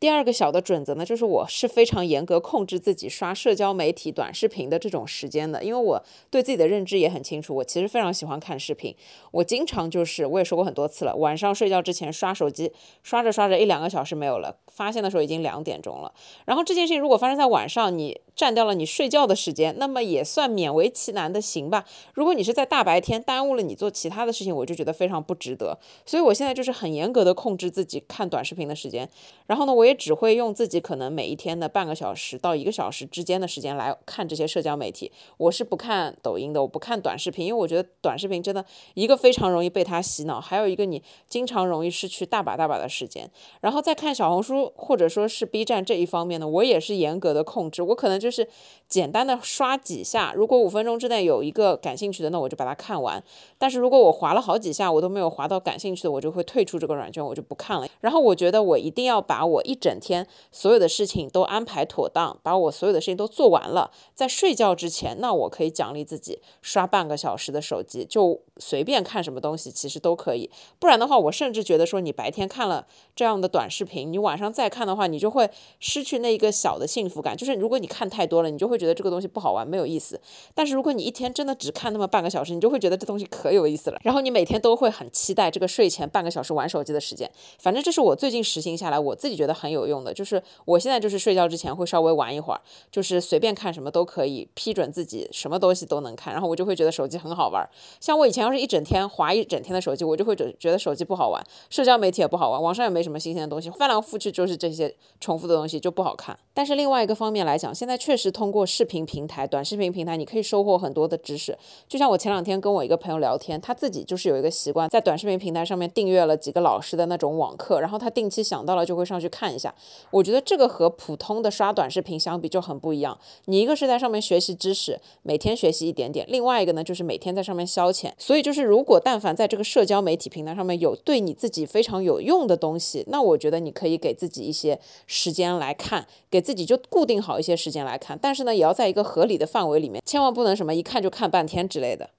第二个小的准则呢，就是我是非常严格控制自己刷社交媒体短视频的这种时间的，因为我对自己的认知也很清楚，我其实非常喜欢看视频，我经常就是我也说过很多次了，晚上睡觉之前刷手机，刷着刷着一两个小时没有了，发现的时候已经两点钟了。然后这件事情如果发生在晚上，你占掉了你睡觉的时间，那么也算勉为其难的行吧。如果你是在大白天耽误了你做其他的事情，我就觉得非常不值得。所以我现在就是很严格的控制自己看短视频的时间，然后呢，我也只会用自己可能每一天的半个小时到一个小时之间的时间来看这些社交媒体。我是不看抖音的，我不看短视频，因为我觉得短视频真的一个非常容易被它洗脑，还有一个你经常容易失去大把大把的时间。然后再看小红书或者说是 B 站这一方面呢，我也是严格的控制，我可能就。就是简单的刷几下，如果五分钟之内有一个感兴趣的，那我就把它看完。但是如果我划了好几下，我都没有划到感兴趣的，我就会退出这个软件，我就不看了。然后我觉得我一定要把我一整天所有的事情都安排妥当，把我所有的事情都做完了，在睡觉之前，那我可以奖励自己刷半个小时的手机，就随便看什么东西，其实都可以。不然的话，我甚至觉得说，你白天看了这样的短视频，你晚上再看的话，你就会失去那一个小的幸福感。就是如果你看太。太多了，你就会觉得这个东西不好玩，没有意思。但是如果你一天真的只看那么半个小时，你就会觉得这东西可有意思了。然后你每天都会很期待这个睡前半个小时玩手机的时间。反正这是我最近实行下来，我自己觉得很有用的。就是我现在就是睡觉之前会稍微玩一会儿，就是随便看什么都可以，批准自己什么东西都能看，然后我就会觉得手机很好玩。像我以前要是一整天划一整天的手机，我就会觉觉得手机不好玩，社交媒体也不好玩，网上也没什么新鲜的东西，翻来覆去就是这些重复的东西就不好看。但是另外一个方面来讲，现在确实通过视频平台、短视频平台，你可以收获很多的知识。就像我前两天跟我一个朋友聊天，他自己就是有一个习惯，在短视频平台上面订阅了几个老师的那种网课，然后他定期想到了就会上去看一下。我觉得这个和普通的刷短视频相比就很不一样。你一个是在上面学习知识，每天学习一点点；另外一个呢，就是每天在上面消遣。所以就是，如果但凡在这个社交媒体平台上面有对你自己非常有用的东西，那我觉得你可以给自己一些时间来看，给自己就固定好一些时间来看。但是呢，也要在一个合理的范围里面，千万不能什么一看就看半天之类的。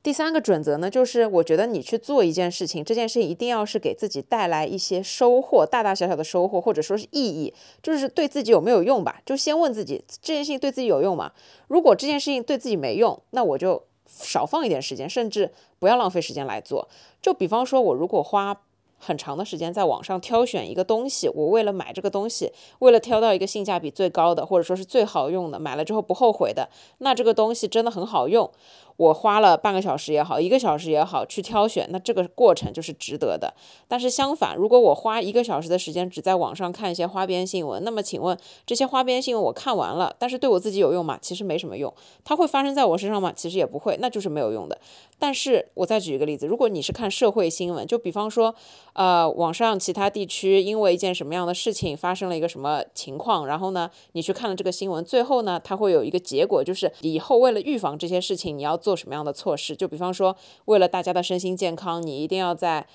第三个准则呢，就是我觉得你去做一件事情，这件事情一定要是给自己带来一些收获，大大小小的收获，或者说是意义，就是对自己有没有用吧。就先问自己，这件事情对自己有用吗？如果这件事情对自己没用，那我就少放一点时间，甚至不要浪费时间来做。就比方说，我如果花很长的时间在网上挑选一个东西，我为了买这个东西，为了挑到一个性价比最高的，或者说是最好用的，买了之后不后悔的，那这个东西真的很好用。我花了半个小时也好，一个小时也好，去挑选，那这个过程就是值得的。但是相反，如果我花一个小时的时间只在网上看一些花边新闻，那么请问这些花边新闻我看完了，但是对我自己有用吗？其实没什么用。它会发生在我身上吗？其实也不会，那就是没有用的。但是我再举一个例子，如果你是看社会新闻，就比方说，呃，网上其他地区因为一件什么样的事情发生了一个什么情况，然后呢，你去看了这个新闻，最后呢，它会有一个结果，就是以后为了预防这些事情，你要。做什么样的措施？就比方说，为了大家的身心健康，你一定要在。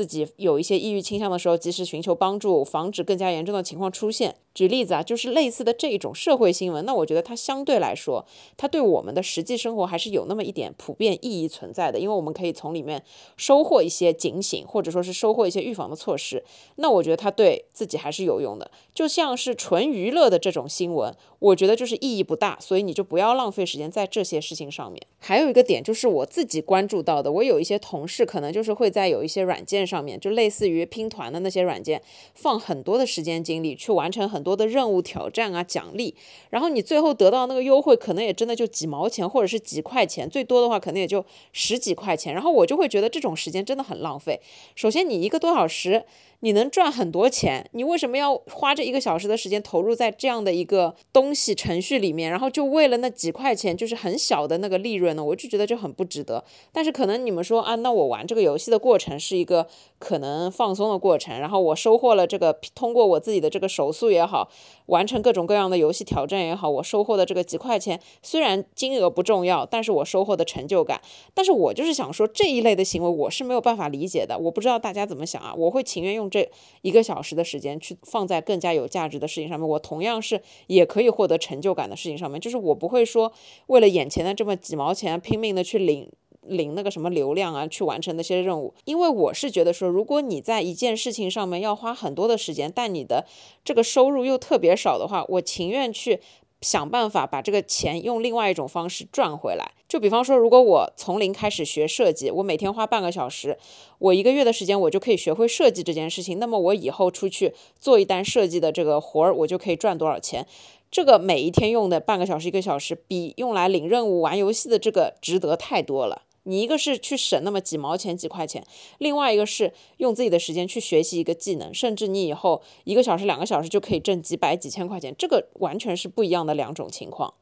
自己有一些抑郁倾向的时候，及时寻求帮助，防止更加严重的情况出现。举例子啊，就是类似的这种社会新闻，那我觉得它相对来说，它对我们的实际生活还是有那么一点普遍意义存在的，因为我们可以从里面收获一些警醒，或者说是收获一些预防的措施。那我觉得它对自己还是有用的。就像是纯娱乐的这种新闻，我觉得就是意义不大，所以你就不要浪费时间在这些事情上面。还有一个点就是我自己关注到的，我有一些同事可能就是会在有一些软件。上面就类似于拼团的那些软件，放很多的时间精力去完成很多的任务挑战啊奖励，然后你最后得到那个优惠，可能也真的就几毛钱或者是几块钱，最多的话可能也就十几块钱，然后我就会觉得这种时间真的很浪费。首先你一个多小时。你能赚很多钱，你为什么要花这一个小时的时间投入在这样的一个东西程序里面，然后就为了那几块钱，就是很小的那个利润呢？我就觉得就很不值得。但是可能你们说啊，那我玩这个游戏的过程是一个可能放松的过程，然后我收获了这个通过我自己的这个手速也好，完成各种各样的游戏挑战也好，我收获的这个几块钱，虽然金额不重要，但是我收获的成就感。但是我就是想说这一类的行为我是没有办法理解的，我不知道大家怎么想啊？我会情愿用。这一个小时的时间去放在更加有价值的事情上面，我同样是也可以获得成就感的事情上面。就是我不会说为了眼前的这么几毛钱拼命的去领领那个什么流量啊，去完成那些任务。因为我是觉得说，如果你在一件事情上面要花很多的时间，但你的这个收入又特别少的话，我情愿去。想办法把这个钱用另外一种方式赚回来。就比方说，如果我从零开始学设计，我每天花半个小时，我一个月的时间我就可以学会设计这件事情。那么我以后出去做一单设计的这个活儿，我就可以赚多少钱？这个每一天用的半个小时、一个小时，比用来领任务、玩游戏的这个值得太多了。你一个是去省那么几毛钱几块钱，另外一个是用自己的时间去学习一个技能，甚至你以后一个小时两个小时就可以挣几百几千块钱，这个完全是不一样的两种情况。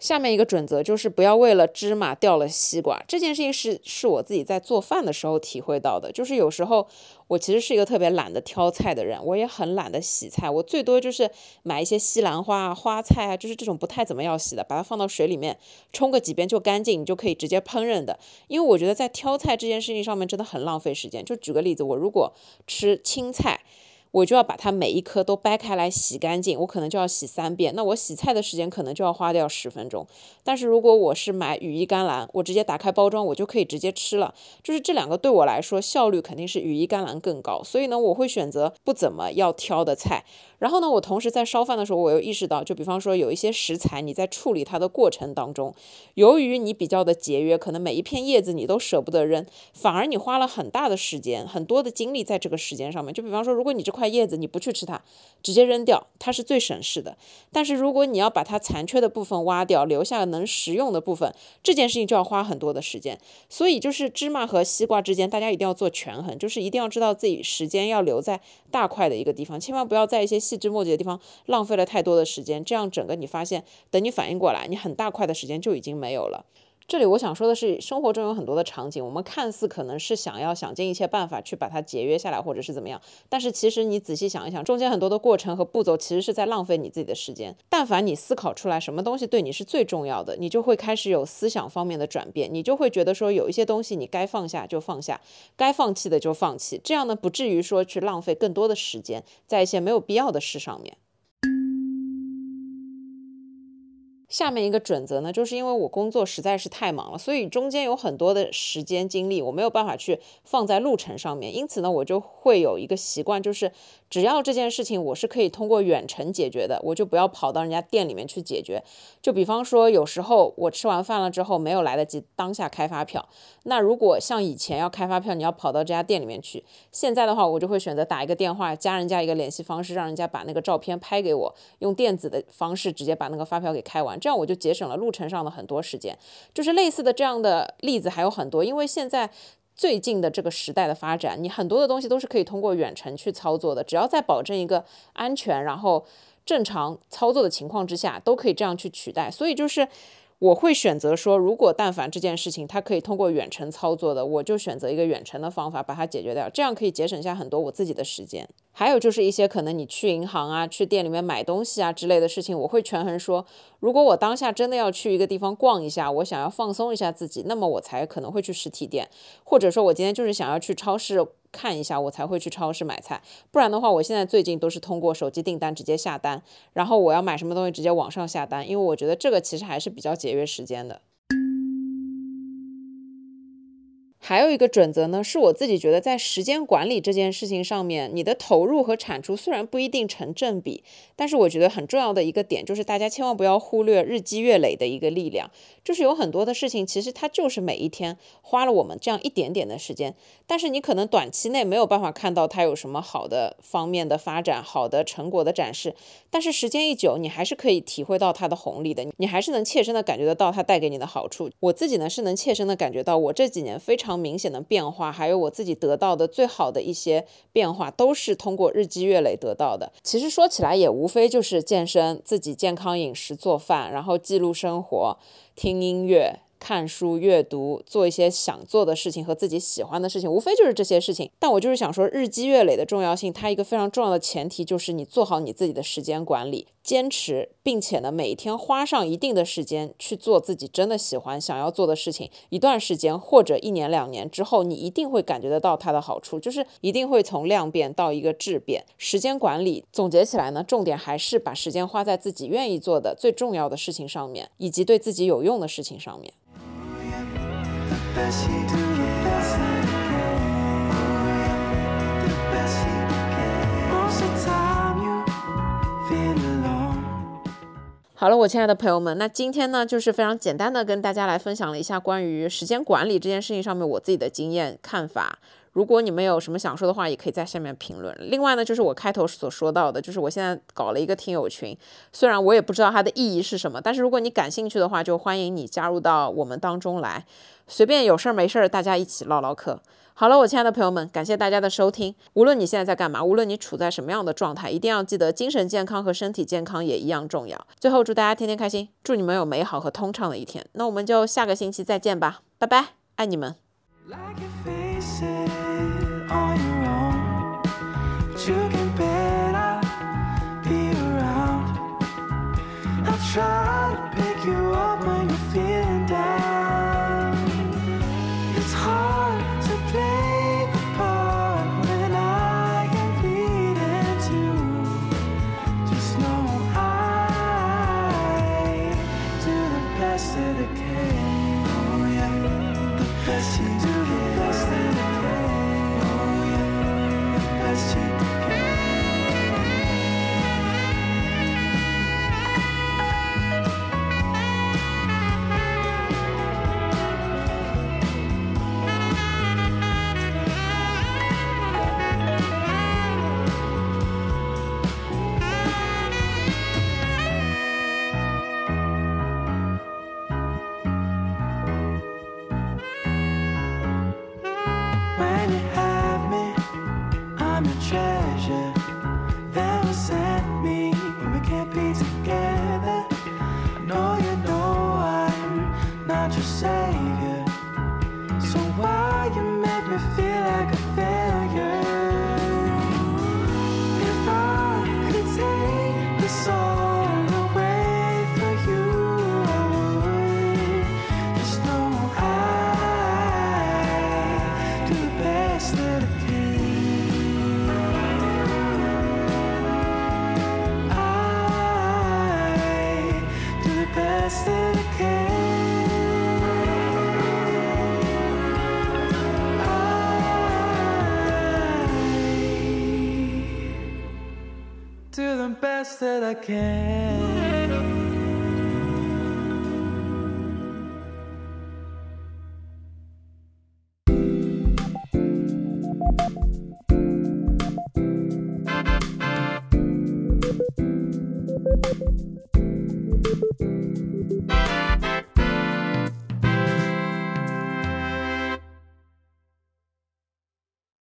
下面一个准则就是不要为了芝麻掉了西瓜。这件事情是是我自己在做饭的时候体会到的。就是有时候我其实是一个特别懒得挑菜的人，我也很懒得洗菜。我最多就是买一些西兰花、花菜啊，就是这种不太怎么要洗的，把它放到水里面冲个几遍就干净，你就可以直接烹饪的。因为我觉得在挑菜这件事情上面真的很浪费时间。就举个例子，我如果吃青菜。我就要把它每一颗都掰开来洗干净，我可能就要洗三遍。那我洗菜的时间可能就要花掉十分钟。但是如果我是买羽衣甘蓝，我直接打开包装，我就可以直接吃了。就是这两个对我来说效率肯定是羽衣甘蓝更高，所以呢，我会选择不怎么要挑的菜。然后呢，我同时在烧饭的时候，我又意识到，就比方说有一些食材，你在处理它的过程当中，由于你比较的节约，可能每一片叶子你都舍不得扔，反而你花了很大的时间、很多的精力在这个时间上面。就比方说，如果你这块块叶子你不去吃它，直接扔掉，它是最省事的。但是如果你要把它残缺的部分挖掉，留下能食用的部分，这件事情就要花很多的时间。所以就是芝麻和西瓜之间，大家一定要做权衡，就是一定要知道自己时间要留在大块的一个地方，千万不要在一些。细枝末节的地方浪费了太多的时间，这样整个你发现，等你反应过来，你很大块的时间就已经没有了。这里我想说的是，生活中有很多的场景，我们看似可能是想要想尽一切办法去把它节约下来，或者是怎么样，但是其实你仔细想一想，中间很多的过程和步骤其实是在浪费你自己的时间。但凡你思考出来什么东西对你是最重要的，你就会开始有思想方面的转变，你就会觉得说有一些东西你该放下就放下，该放弃的就放弃，这样呢不至于说去浪费更多的时间在一些没有必要的事上面。下面一个准则呢，就是因为我工作实在是太忙了，所以中间有很多的时间精力我没有办法去放在路程上面，因此呢，我就会有一个习惯，就是只要这件事情我是可以通过远程解决的，我就不要跑到人家店里面去解决。就比方说，有时候我吃完饭了之后没有来得及当下开发票，那如果像以前要开发票，你要跑到这家店里面去，现在的话，我就会选择打一个电话，加人家一个联系方式，让人家把那个照片拍给我，用电子的方式直接把那个发票给开完。这样我就节省了路程上的很多时间，就是类似的这样的例子还有很多。因为现在最近的这个时代的发展，你很多的东西都是可以通过远程去操作的，只要在保证一个安全，然后正常操作的情况之下，都可以这样去取代。所以就是。我会选择说，如果但凡这件事情它可以通过远程操作的，我就选择一个远程的方法把它解决掉，这样可以节省下很多我自己的时间。还有就是一些可能你去银行啊、去店里面买东西啊之类的事情，我会权衡说，如果我当下真的要去一个地方逛一下，我想要放松一下自己，那么我才可能会去实体店，或者说我今天就是想要去超市。看一下，我才会去超市买菜，不然的话，我现在最近都是通过手机订单直接下单，然后我要买什么东西直接网上下单，因为我觉得这个其实还是比较节约时间的。还有一个准则呢，是我自己觉得在时间管理这件事情上面，你的投入和产出虽然不一定成正比，但是我觉得很重要的一个点就是大家千万不要忽略日积月累的一个力量。就是有很多的事情，其实它就是每一天花了我们这样一点点的时间，但是你可能短期内没有办法看到它有什么好的方面的发展、好的成果的展示，但是时间一久，你还是可以体会到它的红利的，你还是能切身的感觉得到它带给你的好处。我自己呢是能切身的感觉到，我这几年非常。明显的变化，还有我自己得到的最好的一些变化，都是通过日积月累得到的。其实说起来，也无非就是健身、自己健康饮食、做饭，然后记录生活、听音乐。看书、阅读、做一些想做的事情和自己喜欢的事情，无非就是这些事情。但我就是想说，日积月累的重要性，它一个非常重要的前提就是你做好你自己的时间管理，坚持，并且呢，每天花上一定的时间去做自己真的喜欢、想要做的事情。一段时间或者一年、两年之后，你一定会感觉得到它的好处，就是一定会从量变到一个质变。时间管理总结起来呢，重点还是把时间花在自己愿意做的最重要的事情上面，以及对自己有用的事情上面。好了，我亲爱的朋友们，那今天呢，就是非常简单的跟大家来分享了一下关于时间管理这件事情上面我自己的经验看法。如果你们有什么想说的话，也可以在下面评论。另外呢，就是我开头所说到的，就是我现在搞了一个听友群，虽然我也不知道它的意义是什么，但是如果你感兴趣的话，就欢迎你加入到我们当中来，随便有事儿没事儿，大家一起唠唠嗑。好了，我亲爱的朋友们，感谢大家的收听。无论你现在在干嘛，无论你处在什么样的状态，一定要记得精神健康和身体健康也一样重要。最后，祝大家天天开心，祝你们有美好和通畅的一天。那我们就下个星期再见吧，拜拜，爱你们。on your own. But you can bet I'll be around. I've. said I can't.